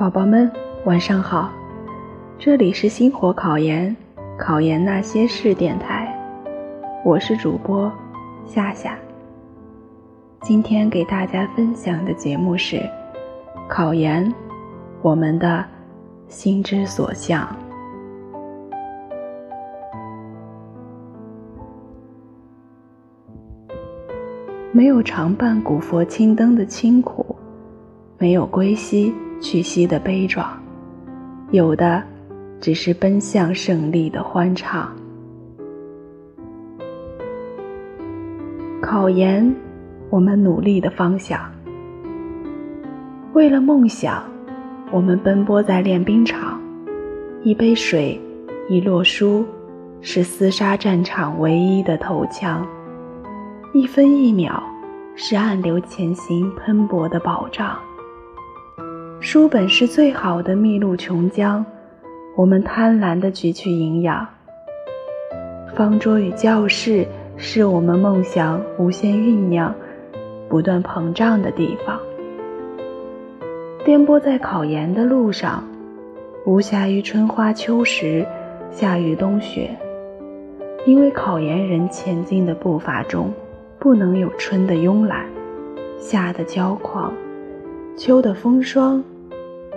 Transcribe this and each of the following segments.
宝宝们，晚上好！这里是星火考研，考研那些事电台，我是主播夏夏。今天给大家分享的节目是考研，我们的心之所向。没有常伴古佛青灯的清苦，没有归西屈膝的悲壮，有的只是奔向胜利的欢畅。考研，我们努力的方向。为了梦想，我们奔波在练兵场。一杯水，一摞书，是厮杀战场唯一的头枪。一分一秒，是暗流前行喷薄的保障。书本是最好的秘路琼浆，我们贪婪地汲取营养。方桌与教室是我们梦想无限酝酿、不断膨胀的地方。颠簸在考研的路上，无暇于春花秋实，夏雨冬雪，因为考研人前进的步伐中。不能有春的慵懒，夏的骄狂，秋的风霜，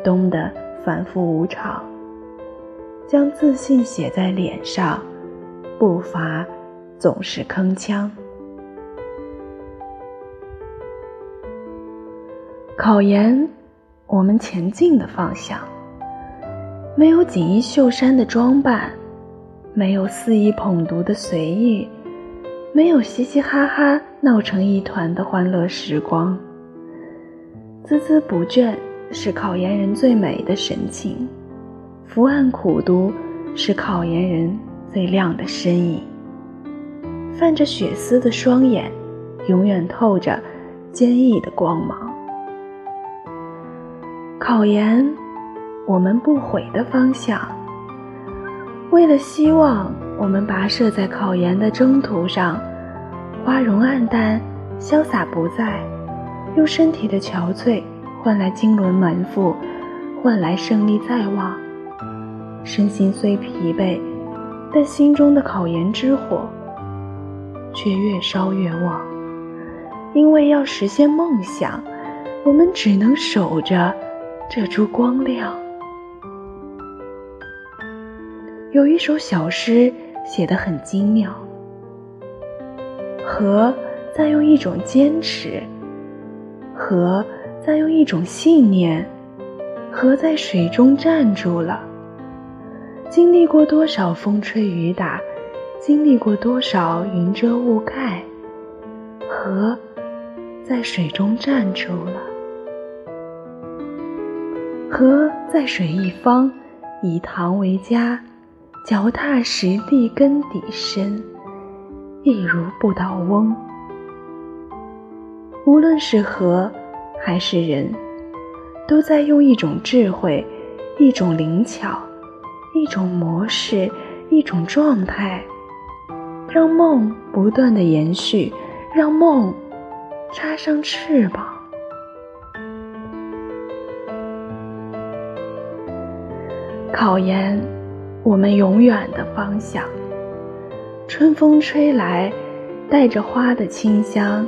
冬的反复无常。将自信写在脸上，步伐总是铿锵。考研，我们前进的方向，没有锦衣绣衫的装扮，没有肆意捧读的随意。没有嘻嘻哈哈闹成一团的欢乐时光，孜孜不倦是考研人最美的神情，伏案苦读是考研人最亮的身影。泛着血丝的双眼，永远透着坚毅的光芒。考研，我们不悔的方向。为了希望。我们跋涉在考研的征途上，花容暗淡，潇洒不在，用身体的憔悴换来经纶满腹，换来胜利在望。身心虽疲惫，但心中的考研之火却越烧越旺。因为要实现梦想，我们只能守着这株光亮。有一首小诗。写得很精妙。和在用一种坚持，和在用一种信念，河在水中站住了。经历过多少风吹雨打，经历过多少云遮雾盖，河在水中站住了。河在水一方，以塘为家。脚踏实地，根底深，一如不倒翁。无论是河还是人，都在用一种智慧、一种灵巧、一种模式、一种状态，让梦不断的延续，让梦插上翅膀。考研。我们永远的方向。春风吹来，带着花的清香，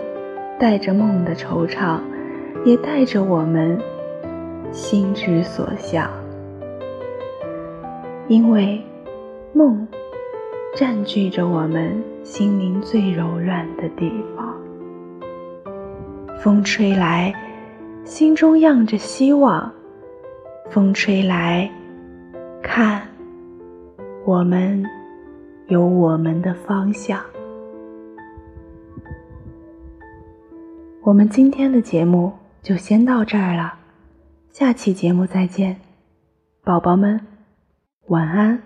带着梦的惆怅，也带着我们心之所向。因为梦占据着我们心灵最柔软的地方。风吹来，心中漾着希望。风吹来，看。我们有我们的方向。我们今天的节目就先到这儿了，下期节目再见，宝宝们，晚安。